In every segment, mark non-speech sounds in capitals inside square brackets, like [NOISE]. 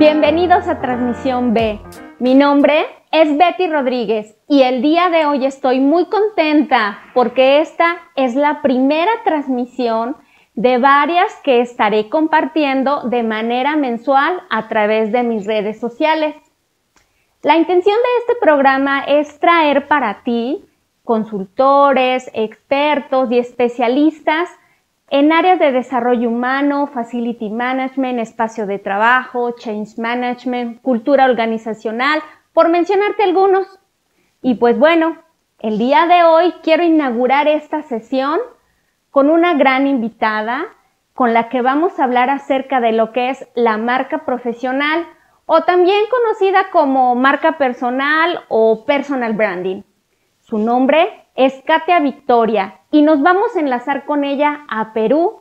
Bienvenidos a Transmisión B. Mi nombre es Betty Rodríguez y el día de hoy estoy muy contenta porque esta es la primera transmisión de varias que estaré compartiendo de manera mensual a través de mis redes sociales. La intención de este programa es traer para ti consultores, expertos y especialistas en áreas de desarrollo humano, facility management, espacio de trabajo, change management, cultura organizacional, por mencionarte algunos. Y pues bueno, el día de hoy quiero inaugurar esta sesión con una gran invitada con la que vamos a hablar acerca de lo que es la marca profesional o también conocida como marca personal o personal branding. Su nombre es Katia Victoria y nos vamos a enlazar con ella a Perú.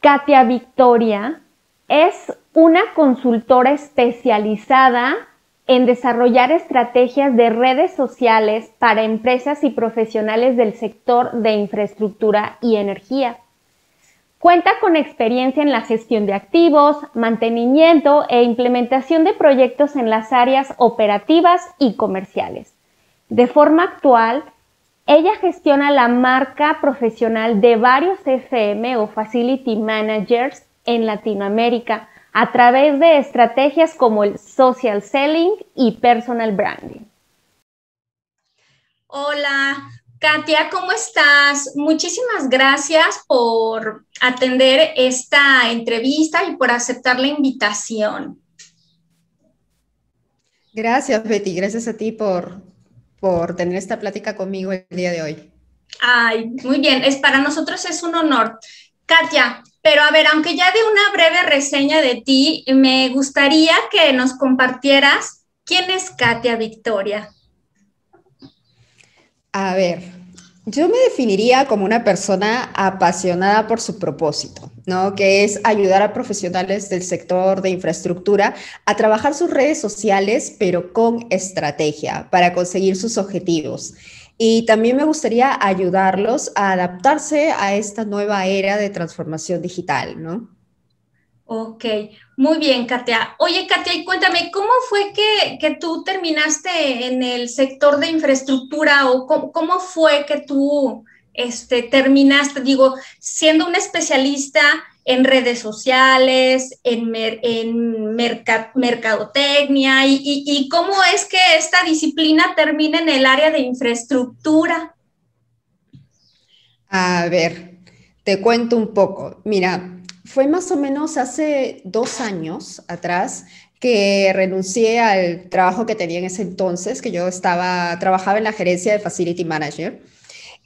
Katia Victoria es una consultora especializada en desarrollar estrategias de redes sociales para empresas y profesionales del sector de infraestructura y energía. Cuenta con experiencia en la gestión de activos, mantenimiento e implementación de proyectos en las áreas operativas y comerciales. De forma actual, ella gestiona la marca profesional de varios FM o Facility Managers en Latinoamérica a través de estrategias como el social selling y personal branding. Hola, Katia, ¿cómo estás? Muchísimas gracias por atender esta entrevista y por aceptar la invitación. Gracias, Betty. Gracias a ti por, por tener esta plática conmigo el día de hoy. Ay, muy bien. Es, para nosotros es un honor. Katia, pero a ver, aunque ya de una breve reseña de ti, me gustaría que nos compartieras quién es Katia Victoria. A ver, yo me definiría como una persona apasionada por su propósito, ¿no? Que es ayudar a profesionales del sector de infraestructura a trabajar sus redes sociales, pero con estrategia para conseguir sus objetivos. Y también me gustaría ayudarlos a adaptarse a esta nueva era de transformación digital, ¿no? Ok, muy bien, Katia. Oye, Katia, y cuéntame, ¿cómo fue que, tú terminaste en el sector de infraestructura o cómo, fue que tú este, terminaste, digo, siendo un especialista en redes sociales, en, en mercadotecnia, y, cómo es que esta disciplina termina en el área de infraestructura? A ver, te cuento un poco. Mira, fue más o menos hace dos años atrás que renuncié al trabajo que tenía en ese entonces, que yo estaba, trabajaba en la gerencia de Facility Manager,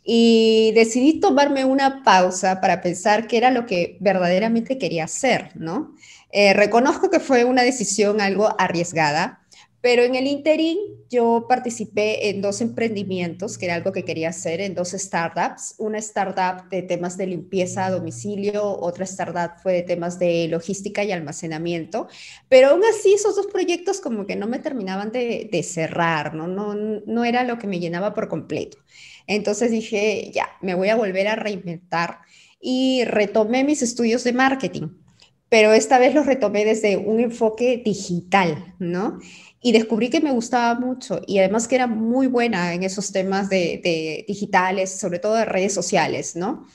y decidí tomarme una pausa para pensar qué era lo que verdaderamente quería hacer, ¿no? Eh, reconozco que fue una decisión algo arriesgada, pero en el interín yo participé en dos emprendimientos, que era algo que quería hacer, en dos startups. Una startup de temas de limpieza a domicilio, otra startup fue de temas de logística y almacenamiento. Pero aún así esos dos proyectos como que no me terminaban de, cerrar, ¿no? ¿no? No era lo que me llenaba por completo. Entonces dije, ya, me voy a volver a reinventar y retomé mis estudios de marketing pero esta vez los retomé desde un enfoque digital, ¿no? y descubrí que me gustaba mucho y además que era muy buena en esos temas de, digitales, sobre todo de redes sociales, ¿no?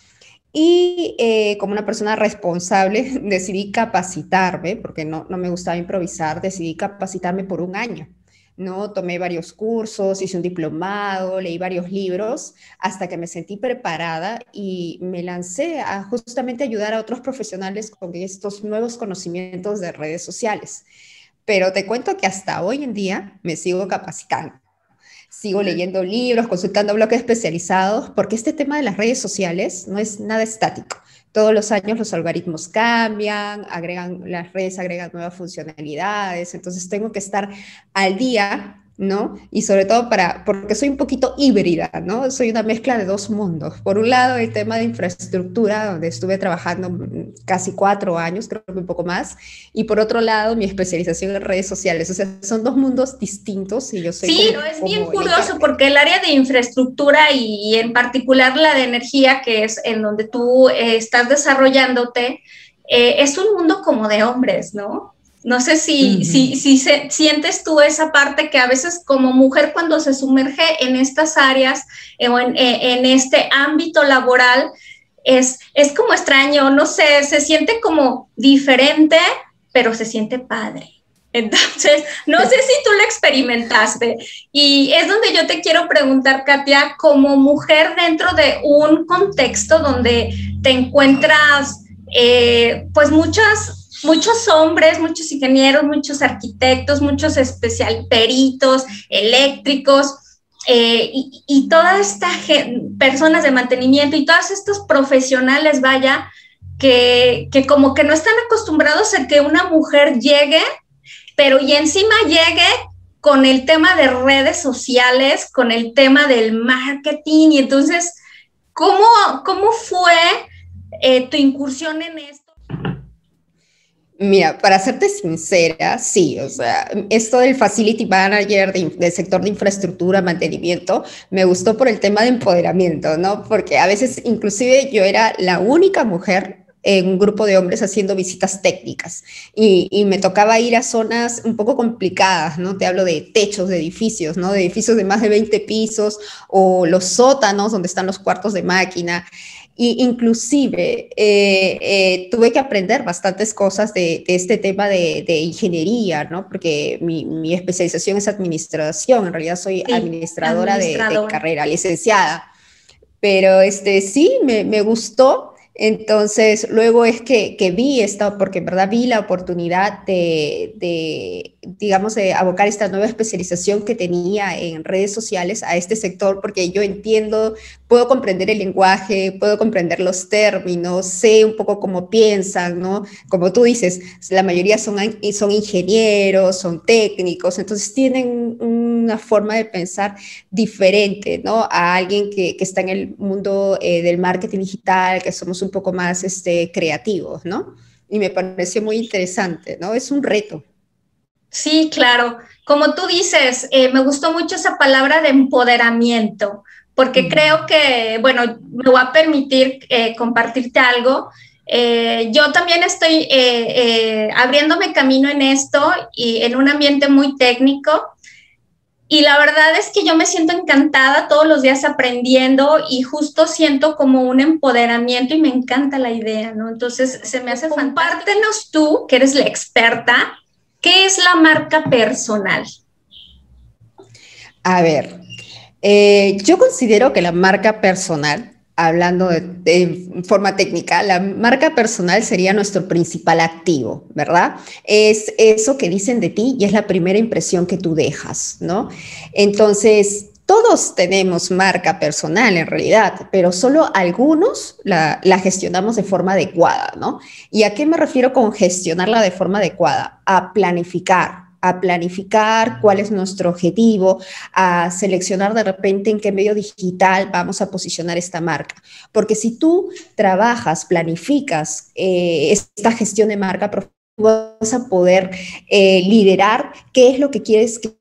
Y eh, como una persona responsable [LAUGHS] decidí capacitarme, porque no, no me gustaba improvisar, decidí capacitarme por un año. ¿No? Tomé varios cursos, hice un diplomado, leí varios libros, hasta que me sentí preparada y me lancé a justamente ayudar a otros profesionales con estos nuevos conocimientos de redes sociales pero te cuento que hasta hoy en día me sigo capacitando. Sigo leyendo libros, consultando bloques especializados, porque este tema de las redes sociales no es nada estático. Todos los años los algoritmos cambian, agregan, las redes agregan nuevas funcionalidades, entonces tengo que estar al día ¿no? Y sobre todo para, porque soy un poquito híbrida, ¿no? Soy una mezcla de dos mundos. Por un lado, el tema de infraestructura, donde estuve trabajando casi cuatro años, creo que un poco más, y por otro lado, mi especialización en redes sociales. O sea, son dos mundos distintos y yo soy... Sí, es bien curioso porque el área de infraestructura y en particular la de energía, que es en donde tú eh, estás desarrollándote, eh, es un mundo como de hombres, ¿no? No sé si, si, si sientes tú esa parte que a veces como mujer cuando se sumerge en estas áreas o en, en, este ámbito laboral, es, es como extraño, no sé, se siente como diferente, pero se siente padre. Entonces, no sé si tú lo experimentaste. Y es donde yo te quiero preguntar, Katia, como mujer dentro de un contexto donde te encuentras, eh, pues muchas, muchos hombres, muchos ingenieros, muchos arquitectos, muchos especial peritos, eléctricos, eh, y, y, toda esta personas de mantenimiento y todos estos profesionales, vaya, que, que como que no están acostumbrados a que una mujer llegue pero y encima llegue con el tema de redes sociales, con el tema del marketing, y entonces, ¿cómo, cómo fue eh, tu incursión en esto? Mira, para serte sincera, sí, o sea, esto del Facility Manager del sector de infraestructura, mantenimiento, me gustó por el tema de empoderamiento, ¿no? Porque a veces inclusive yo era la única mujer en un grupo de hombres haciendo visitas técnicas y, me tocaba ir a zonas un poco complicadas, ¿no? Te hablo de techos de edificios, ¿no? De edificios de más de 20 pisos o los sótanos donde están los cuartos de máquina. Y inclusive eh, eh, tuve que aprender bastantes cosas de, este tema de, ingeniería, ¿no? Porque mi, especialización es administración, en realidad soy administradora, De, carrera, licenciada. Pero este, sí, me, me gustó entonces, luego es que, que, vi esta, porque en verdad vi la oportunidad de, de, digamos, de abocar esta nueva especialización que tenía en redes sociales a este sector, porque yo entiendo, puedo comprender el lenguaje, puedo comprender los términos, sé un poco cómo piensan, ¿no? Como tú dices, la mayoría son, son ingenieros, son técnicos, entonces tienen una forma de pensar diferente, ¿no? A alguien que, que está en el mundo eh, del marketing digital, que somos un poco más este, creativos, ¿no? Y me pareció muy interesante, ¿no? Es un reto. Sí, claro. Como tú dices, eh, me gustó mucho esa palabra de empoderamiento, porque creo que, bueno, me voy a permitir eh, compartirte algo. Eh, yo también estoy abriéndome camino en esto y en un ambiente muy técnico. Y la verdad es que yo me siento encantada todos los días aprendiendo y justo siento como un empoderamiento y me encanta la idea, ¿no? Entonces se me hace fantástico. Compártenos tú, que eres la experta, ¿Qué es la marca personal? A ver, eh, yo considero que la marca personal, hablando de, forma técnica, la marca personal sería nuestro principal activo, ¿verdad? Es eso que dicen de ti y es la primera impresión que tú dejas, ¿no? Entonces, todos tenemos marca personal en realidad, pero solo algunos la, gestionamos de forma adecuada, ¿no? ¿Y a qué me refiero con gestionarla de forma adecuada? A planificar, a planificar cuál es nuestro objetivo, a seleccionar de repente en qué medio digital vamos a posicionar esta marca. Porque si tú trabajas, planificas eh, esta gestión de marca, vas a poder eh, liderar qué es lo que quieres que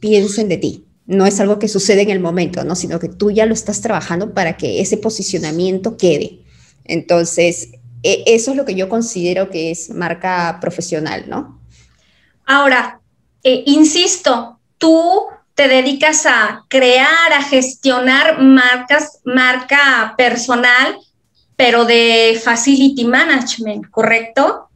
piensen de ti no es algo que sucede en el momento, ¿no? sino que tú ya lo estás trabajando para que ese posicionamiento quede. Entonces, e, eso es lo que yo considero que es marca profesional, ¿no? Ahora, eh, insisto, tú te dedicas a crear, a gestionar marcas, marca personal, pero de facility management, ¿correcto?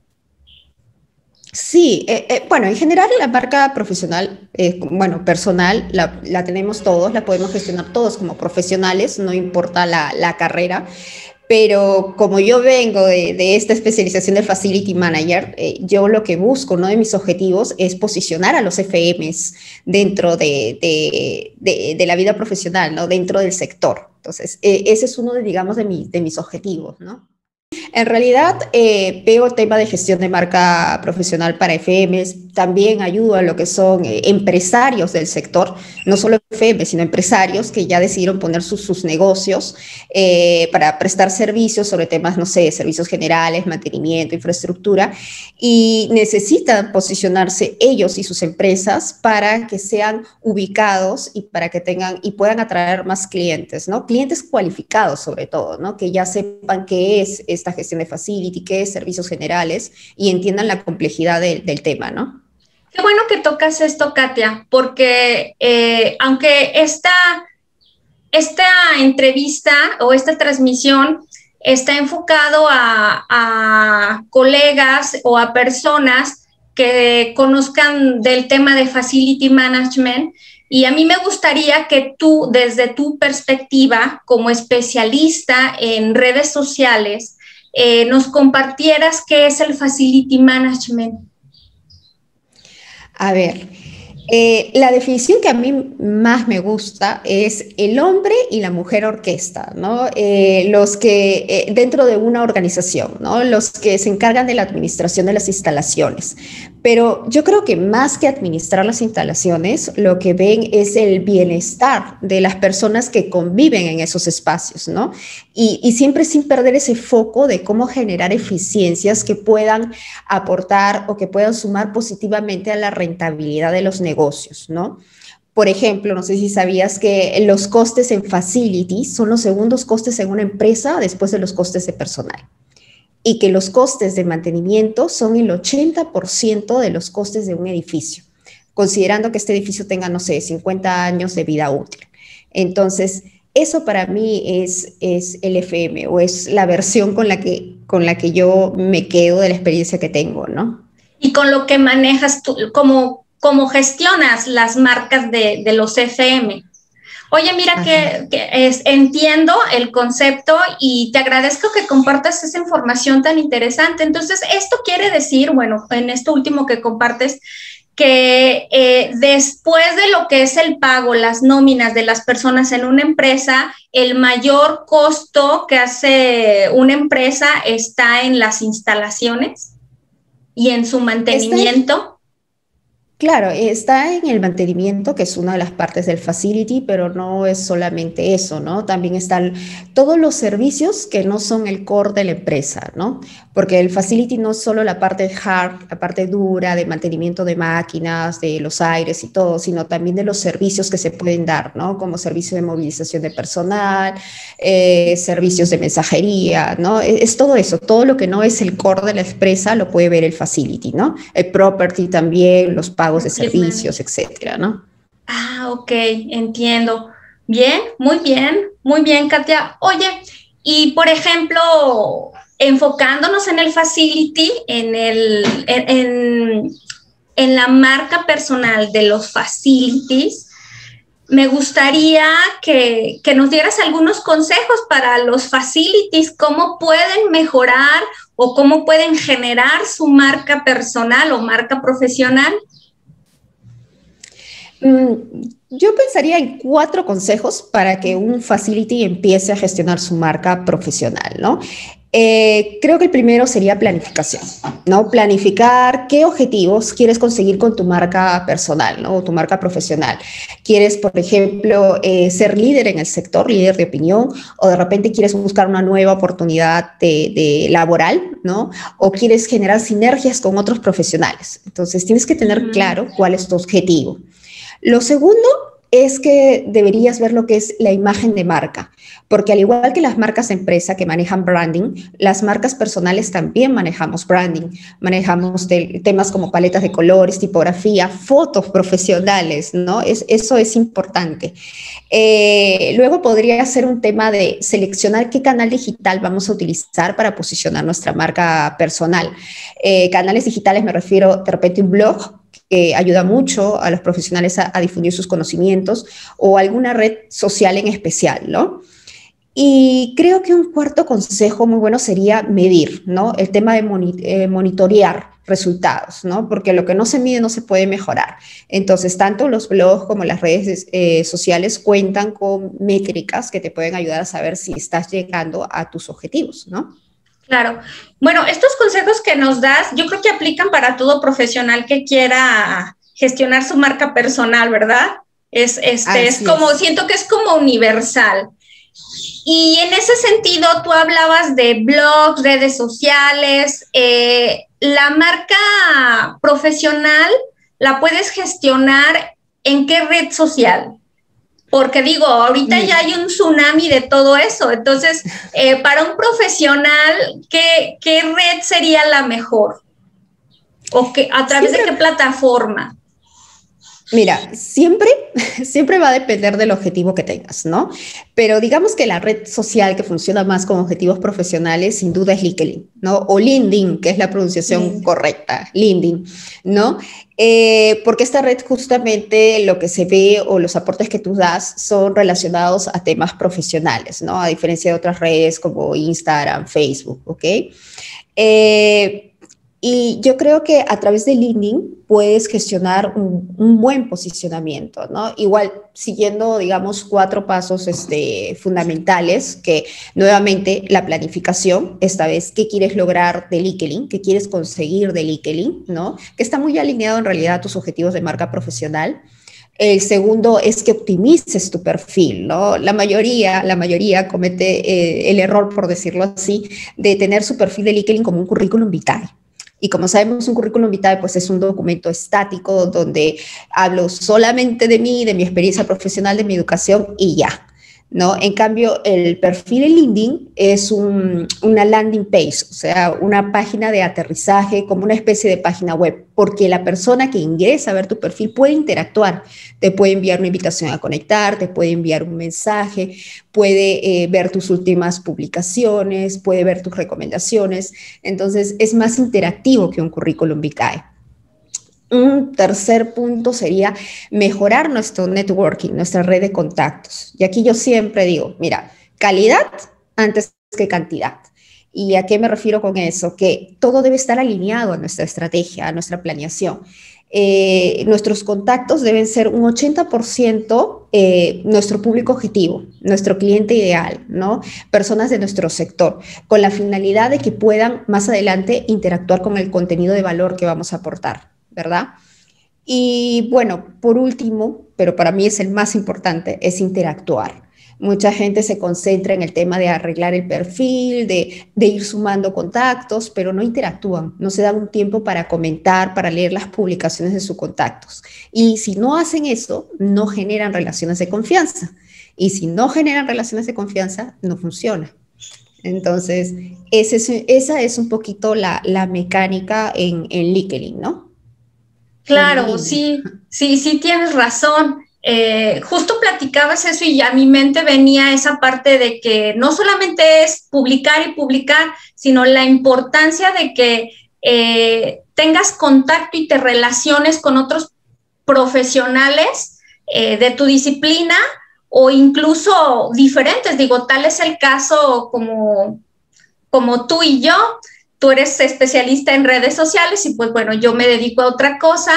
Sí, eh, eh, bueno, en general la marca profesional, bueno, personal, la, tenemos todos, la podemos gestionar todos como profesionales, no importa la, carrera, pero como yo vengo de, esta especialización de Facility Manager, yo lo que busco, uno de mis objetivos es posicionar a los FMs dentro de, la vida profesional, ¿no? Dentro del sector. Entonces, ese es uno de, digamos, de, de mis objetivos, ¿no? En realidad, eh, veo tema de gestión de marca profesional para FMs, también ayudo a lo que son eh, empresarios del sector, no solo FMs, sino empresarios que ya decidieron poner sus, negocios eh, para prestar servicios sobre temas, no sé, servicios generales, mantenimiento, infraestructura, y necesitan posicionarse ellos y sus empresas para que sean ubicados y para que tengan y puedan atraer más clientes, ¿no? Clientes cualificados sobre todo, ¿no? Que ya sepan qué es gestión de facility, qué es servicios generales y entiendan la complejidad del tema, ¿no? Qué bueno que tocas esto, Katia, porque eh, aunque esta, esta entrevista o esta transmisión está enfocado a, a colegas o a personas que conozcan del tema de facility management, y a mí me gustaría que tú, desde tu perspectiva como especialista en redes sociales, eh, nos compartieras qué es el Facility Management. A ver, eh, la definición que a mí más me gusta es el hombre y la mujer orquesta, ¿no? Eh, los que eh, dentro de una organización, ¿no? Los que se encargan de la administración de las instalaciones. Pero yo creo que más que administrar las instalaciones, lo que ven es el bienestar de las personas que conviven en esos espacios, ¿no? Y, y siempre sin perder ese foco de cómo generar eficiencias que puedan aportar o que puedan sumar positivamente a la rentabilidad de los negocios negocios, ¿no? Por ejemplo, no sé si sabías que los costes en facilities son los segundos costes en una empresa después de los costes de personal y que los costes de mantenimiento son el 80% de los costes de un edificio, considerando que este edificio tenga, no sé, 50 años de vida útil. Entonces, eso para mí es, es el FM o es la versión con la, que, con la que yo me quedo de la experiencia que tengo, ¿no? Y con lo que manejas tú, como cómo gestionas las marcas de, los FM. Oye, mira que, es, entiendo el concepto y te agradezco que compartas esa información tan interesante. Entonces, esto quiere decir, bueno, en esto último que compartes, que eh, después de lo que es el pago, las nóminas de las personas en una empresa, el mayor costo que hace una empresa está en las instalaciones y en su mantenimiento. Claro, está en el mantenimiento, que es una de las partes del facility, pero no es solamente eso, ¿no? También están todos los servicios que no son el core de la empresa, ¿no? Porque el facility no es solo la parte hard, la parte dura de mantenimiento de máquinas, de los aires y todo, sino también de los servicios que se pueden dar, ¿no? Como servicio de movilización de personal, eh, servicios de mensajería, ¿no? Es, es, todo eso, todo lo que no es el core de la empresa lo puede ver el facility, ¿no? El property también, los pagos de servicios, etcétera, ¿no? Ah, ok, entiendo. Bien, muy bien, muy bien, Katia. Oye, y por ejemplo, enfocándonos en el facility, en, el, en, en la marca personal de los facilities, me gustaría que, que, nos dieras algunos consejos para los facilities, cómo pueden mejorar o cómo pueden generar su marca personal o marca profesional. Mm, yo pensaría en cuatro consejos para que un facility empiece a gestionar su marca profesional, ¿no? Eh, creo que el primero sería planificación, ¿no? Planificar qué objetivos quieres conseguir con tu marca personal, ¿no? O tu marca profesional. ¿Quieres, por ejemplo, eh, ser líder en el sector, líder de opinión? ¿O de repente quieres buscar una nueva oportunidad de, de laboral, ¿no? ¿O quieres generar sinergias con otros profesionales? Entonces, tienes que tener claro cuál es tu objetivo. Lo segundo es que deberías ver lo que es la imagen de marca, porque al igual que las marcas de empresa que manejan branding, las marcas personales también manejamos branding, manejamos temas como paletas de colores, tipografía, fotos profesionales, ¿no? Es, eso es importante. Eh, luego podría ser un tema de seleccionar qué canal digital vamos a utilizar para posicionar nuestra marca personal. Eh, canales digitales me refiero de repente un blog, que ayuda mucho a los profesionales a, difundir sus conocimientos o alguna red social en especial, ¿no? Y creo que un cuarto consejo muy bueno sería medir, ¿no? El tema de eh, monitorear resultados, ¿no? Porque lo que no se mide no se puede mejorar. Entonces, tanto los blogs como las redes eh, sociales cuentan con métricas que te pueden ayudar a saber si estás llegando a tus objetivos, ¿no? Claro. Bueno, estos consejos que nos das, yo creo que aplican para todo profesional que quiera gestionar su marca personal, ¿verdad? Es, este, es como, siento que es como universal. Y en ese sentido, tú hablabas de blogs, redes sociales. Eh, la marca profesional la puedes gestionar en qué red social? Porque digo, ahorita ya hay un tsunami de todo eso. Entonces, eh, para un profesional, ¿qué, ¿qué, red sería la mejor? ¿O qué, a través de qué plataforma? Mira, siempre, [LAUGHS] siempre va a depender del objetivo que tengas, ¿no? Pero digamos que la red social que funciona más con objetivos profesionales, sin duda es LinkedIn, ¿no? O LinkedIn, que es la pronunciación correcta, LinkedIn, ¿no? Eh, porque esta red justamente lo que se ve o los aportes que tú das son relacionados a temas profesionales, ¿no? A diferencia de otras redes como Instagram, Facebook, ¿ok? Eh, y yo creo que a través de LinkedIn puedes gestionar un, buen posicionamiento, ¿no? Igual siguiendo, digamos, cuatro pasos este, fundamentales, que nuevamente la planificación, esta vez, ¿qué quieres lograr de LinkedIn? ¿Qué quieres conseguir de LinkedIn? ¿No? Que está muy alineado en realidad a tus objetivos de marca profesional. El segundo es que optimices tu perfil, ¿no? La mayoría, la mayoría comete eh, el error, por decirlo así, de tener su perfil de LinkedIn como un currículum vitae. Y como sabemos, un currículum vitae pues es un documento estático donde hablo solamente de mí, de mi experiencia profesional, de mi educación y ya. ¿No? En cambio, el perfil en LinkedIn es una landing page, o sea, una página de aterrizaje, como una especie de página web, porque la persona que ingresa a ver tu perfil puede interactuar, te puede enviar una invitación a conectar, te puede enviar un mensaje, puede eh, ver tus últimas publicaciones, puede ver tus recomendaciones, entonces es más interactivo que un currículum vitae. Un tercer punto sería mejorar nuestro networking, nuestra red de contactos. Y aquí yo siempre digo, mira, calidad antes que cantidad. ¿Y a qué me refiero con eso? Que todo debe estar alineado a nuestra estrategia, a nuestra planeación. Eh, nuestros contactos deben ser un 80% eh, nuestro público objetivo, nuestro cliente ideal, ¿no? Personas de nuestro sector, con la finalidad de que puedan más adelante interactuar con el contenido de valor que vamos a aportar. ¿Verdad? Y bueno, por último, pero para mí es el más importante, es interactuar. Mucha gente se concentra en el tema de arreglar el perfil, de, ir sumando contactos, pero no interactúan, no se dan un tiempo para comentar, para leer las publicaciones de sus contactos. Y si no hacen eso, no generan relaciones de confianza. Y si no generan relaciones de confianza, no funciona. Entonces, esa es un poquito la, mecánica en, en LinkedIn, ¿no? Claro, sí, sí, sí tienes razón. Eh, justo platicabas eso y a mi mente venía esa parte de que no solamente es publicar y publicar, sino la importancia de que eh, tengas contacto y te relaciones con otros profesionales eh, de tu disciplina o incluso diferentes. Digo, tal es el caso como, como tú y yo, tú eres especialista en redes sociales y pues bueno, yo me dedico a otra cosa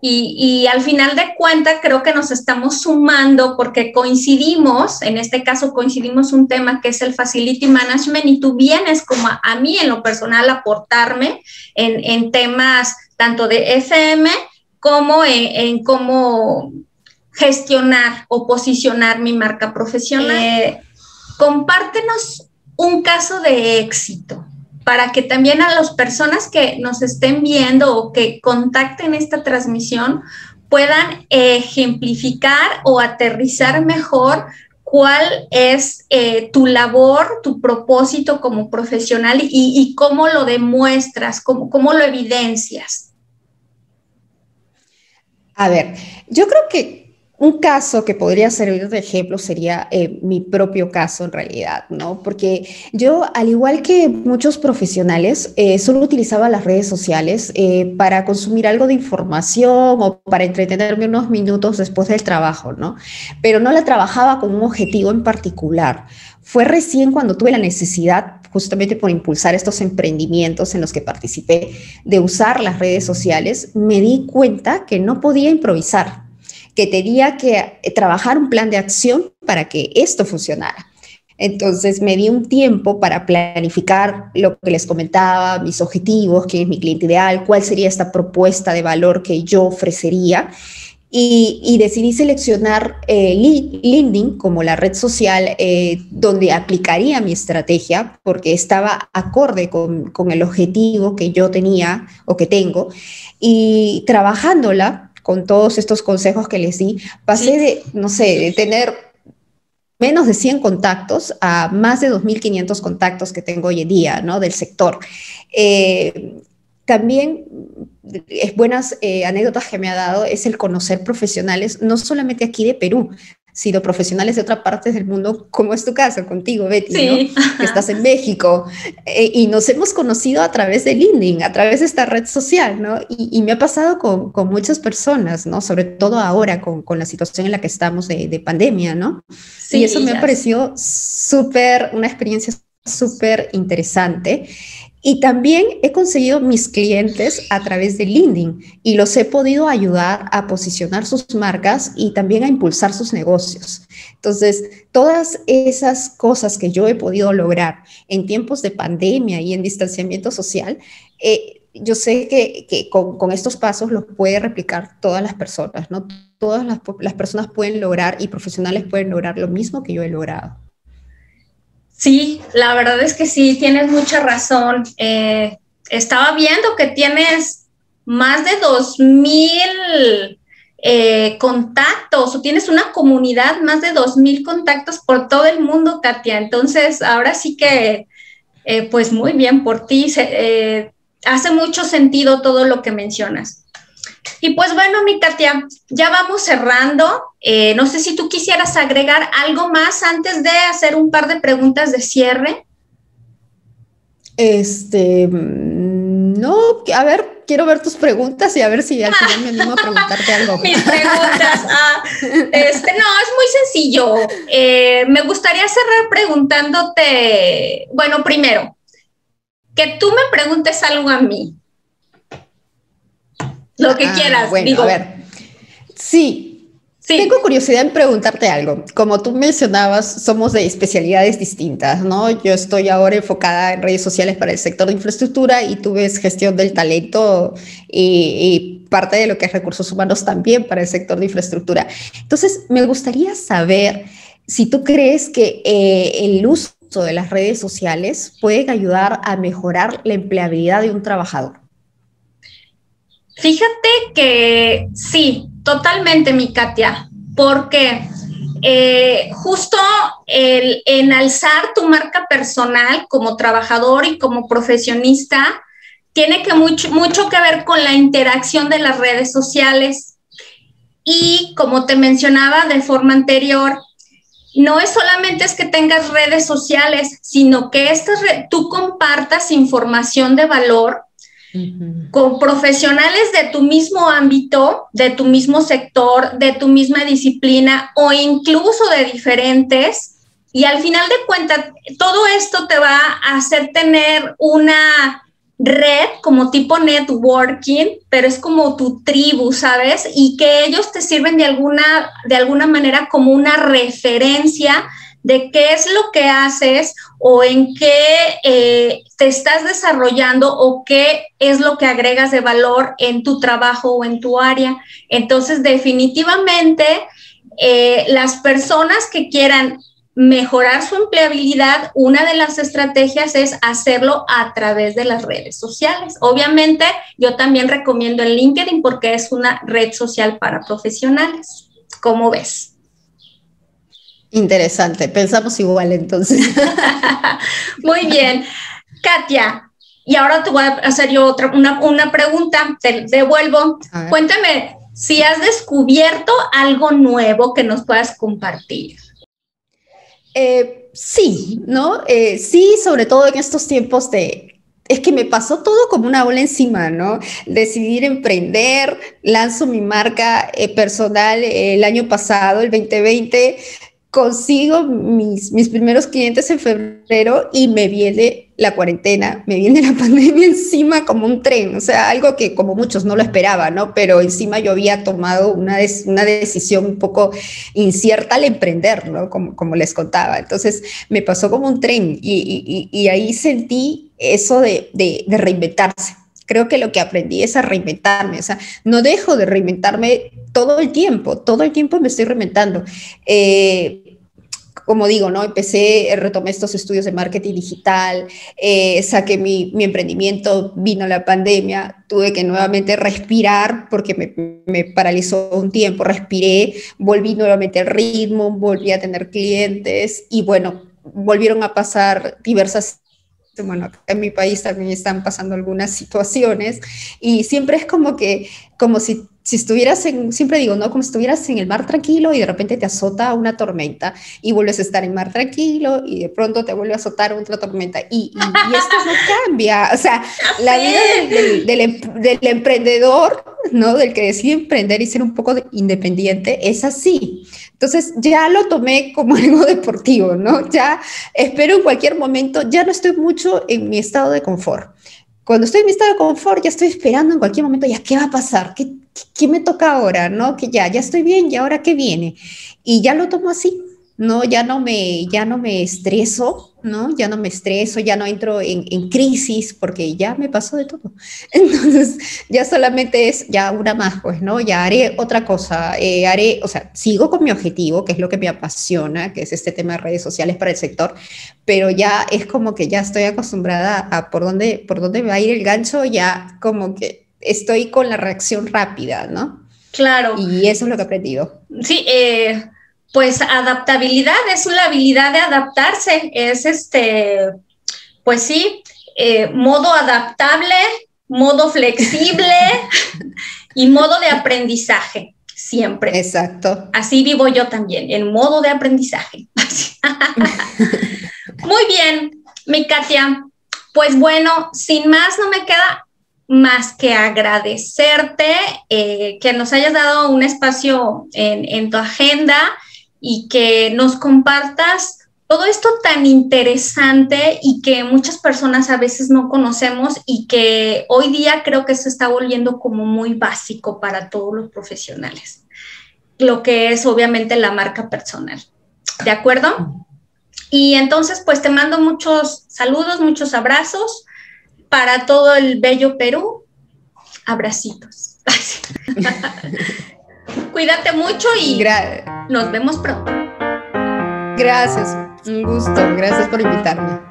y, al final de cuentas creo que nos estamos sumando porque coincidimos, en este caso coincidimos un tema que es el Facility Management y tú vienes como a, mí en lo personal a aportarme en, temas tanto de FM como en, cómo gestionar o posicionar mi marca profesional. Eh, compártenos un caso de éxito para que también a las personas que nos estén viendo o que contacten esta transmisión puedan ejemplificar o aterrizar mejor cuál es eh, tu labor, tu propósito como profesional y, cómo lo demuestras, cómo, cómo lo evidencias. A ver, yo creo que un caso que podría servir de ejemplo sería eh, mi propio caso en realidad, ¿no? Porque yo, al igual que muchos profesionales, eh, solo utilizaba las redes sociales eh, para consumir algo de información o para entretenerme unos minutos después del trabajo, ¿no? Pero no la trabajaba con un objetivo en particular. Fue recién cuando tuve la necesidad, justamente por impulsar estos emprendimientos en los que participé, de usar las redes sociales, me di cuenta que no podía improvisar que tenía que eh, trabajar un plan de acción para que esto funcionara. Entonces me di un tiempo para planificar lo que les comentaba, mis objetivos, quién es mi cliente ideal, cuál sería esta propuesta de valor que yo ofrecería. Y, decidí seleccionar eh, LinkedIn como la red social eh, donde aplicaría mi estrategia porque estaba acorde con, con el objetivo que yo tenía o que tengo y trabajándola con todos estos consejos que les di, pasé de, no sé, de tener menos de 100 contactos a más de 2.500 contactos que tengo hoy en día, ¿no? Del sector. Eh, también es buenas eh, anécdotas que me ha dado es el conocer profesionales, no solamente aquí de Perú, sino profesionales de otras partes del mundo, como es tu caso contigo, Betty, que [LAUGHS] estás en México. Eh, y nos hemos conocido a través de LinkedIn, a través de esta red social, ¿no? Y, me ha pasado con, con, muchas personas, ¿no? Sobre todo ahora con, con, la situación en la que estamos de, de pandemia, ¿no? Sí, y eso me ha parecido súper, una experiencia súper interesante. Y también he conseguido mis clientes a través de LinkedIn y los he podido ayudar a posicionar sus marcas y también a impulsar sus negocios. Entonces, todas esas cosas que yo he podido lograr en tiempos de pandemia y en distanciamiento social, eh, yo sé que, con, estos pasos los puede replicar todas las personas, ¿no? Todas las, las personas pueden lograr y profesionales pueden lograr lo mismo que yo he logrado. Sí, la verdad es que sí, tienes mucha razón. Eh, estaba viendo que tienes más de 2.000 eh, contactos o tienes una comunidad, más de 2.000 contactos por todo el mundo, Katia. Entonces, ahora sí que, eh, pues muy bien por ti. hace mucho sentido todo lo que mencionas. Y pues bueno, mi Katia, ya vamos cerrando. Eh, no sé si tú quisieras agregar algo más antes de hacer un par de preguntas de cierre. Este, mm, no, a ver, quiero ver tus preguntas y a ver si al final me animo a preguntarte algo. [LAUGHS] Mis preguntas, ah, este, no, es muy sencillo. Eh, me gustaría cerrar preguntándote, bueno, primero, que tú me preguntes algo a mí lo que ah, quieras. Bueno, a ver. Sí, Tengo curiosidad en preguntarte algo. Como tú mencionabas, somos de especialidades distintas, ¿no? Yo estoy ahora enfocada en redes sociales para el sector de infraestructura y tú ves gestión del talento y, parte de lo que es recursos humanos también para el sector de infraestructura. Entonces, me gustaría saber si tú crees que eh, el uso de las redes sociales puede ayudar a mejorar la empleabilidad de un trabajador. Fíjate que sí, totalmente, mi Katia, porque eh, justo el enalzar tu marca personal como trabajador y como profesionista tiene que mucho, mucho que ver con la interacción de las redes sociales. Y como te mencionaba de forma anterior, no es solamente es que tengas redes sociales, sino que estas tú compartas información de valor con profesionales de tu mismo ámbito, de tu mismo sector, de tu misma disciplina o incluso de diferentes. Y al final de cuentas, todo esto te va a hacer tener una red como tipo networking, pero es como tu tribu, ¿sabes? Y que ellos te sirven de alguna, de alguna manera como una referencia de qué es lo que haces o en qué eh, te estás desarrollando o qué es lo que agregas de valor en tu trabajo o en tu área. Entonces, definitivamente, eh, las personas que quieran mejorar su empleabilidad, una de las estrategias es hacerlo a través de las redes sociales. Obviamente, yo también recomiendo el LinkedIn porque es una red social para profesionales. ¿Cómo ves? Interesante, pensamos igual entonces. [LAUGHS] Muy bien. Katia, y ahora te voy a hacer yo otra, una, pregunta, te devuelvo. Cuéntame si has descubierto algo nuevo que nos puedas compartir. Eh, sí, ¿no? Eh, sí, sobre todo en estos tiempos de... Es que me pasó todo como una ola encima, ¿no? Decidir emprender, lanzo mi marca eh, personal el año pasado, el 2020, consigo mis, mis primeros clientes en febrero y me viene la cuarentena, me viene la [LAUGHS] pandemia encima como un tren, o sea, algo que como muchos no lo esperaban, ¿no? Pero encima yo había tomado una, una decisión un poco incierta al emprender, ¿no? Como, como les contaba. Entonces me pasó como un tren y, y, ahí sentí eso de, de reinventarse creo que lo que aprendí es a reinventarme, o sea, no dejo de reinventarme todo el tiempo, todo el tiempo me estoy reinventando. Eh, como digo, ¿no? Empecé, retomé estos estudios de marketing digital, eh, saqué mi, mi, emprendimiento, vino la pandemia, tuve que nuevamente respirar porque me, me, paralizó un tiempo, respiré, volví nuevamente al ritmo, volví a tener clientes y bueno, volvieron a pasar diversas bueno, en mi país también están pasando algunas situaciones y siempre es como que, como si si estuvieras en, siempre digo, ¿no? Como si estuvieras en el mar tranquilo y de repente te azota una tormenta y vuelves a estar en mar tranquilo y de pronto te vuelve a azotar otra tormenta y, y, esto no [LAUGHS] cambia. O sea, la vida del, del, em, del, emprendedor, ¿no? Del que decide emprender y ser un poco independiente, es así. Entonces ya lo tomé como [LAUGHS] algo deportivo, ¿no? Ya espero en cualquier momento, ya no estoy mucho en mi estado de confort. Cuando estoy en mi estado de confort, ya estoy esperando en cualquier momento, ya, ¿qué va a pasar? ¿Qué, ¿qué me toca ahora? ¿No? Que ya, ya estoy bien, ¿y ahora qué viene? Y ya lo tomo así, ¿no? Ya no me, ya no me estreso, ¿no? Ya no me estreso, ya no entro en, en, crisis porque ya me pasó de todo. [LAUGHS] Entonces, ya solamente es ya una más, pues, ¿no? Ya haré otra cosa, eh, haré, o sea, sigo con mi objetivo, que es lo que me apasiona, que es este tema de redes sociales para el sector, pero ya es como que ya estoy acostumbrada a por dónde, por dónde va a ir el gancho, ya como que estoy con la reacción rápida, ¿no? Claro. Y eso es lo que he aprendido. Sí, eh, pues adaptabilidad es la habilidad de adaptarse, es este, pues sí, eh, modo adaptable, modo flexible [LAUGHS] y modo de aprendizaje, siempre. Exacto. Así vivo yo también, en modo de aprendizaje. [LAUGHS] Muy bien, mi Katia. Pues bueno, sin más no me queda más que agradecerte eh, que nos hayas dado un espacio en, tu agenda y que nos compartas todo esto tan interesante y que muchas personas a veces no conocemos y que hoy día creo que se está volviendo como muy básico para todos los profesionales, lo que es obviamente la marca personal. ¿De acuerdo? Y entonces, pues te mando muchos saludos, muchos abrazos para todo el bello Perú, abracitos. [LAUGHS] Cuídate mucho y nos vemos pronto. Gracias, un gusto, gracias por invitarme.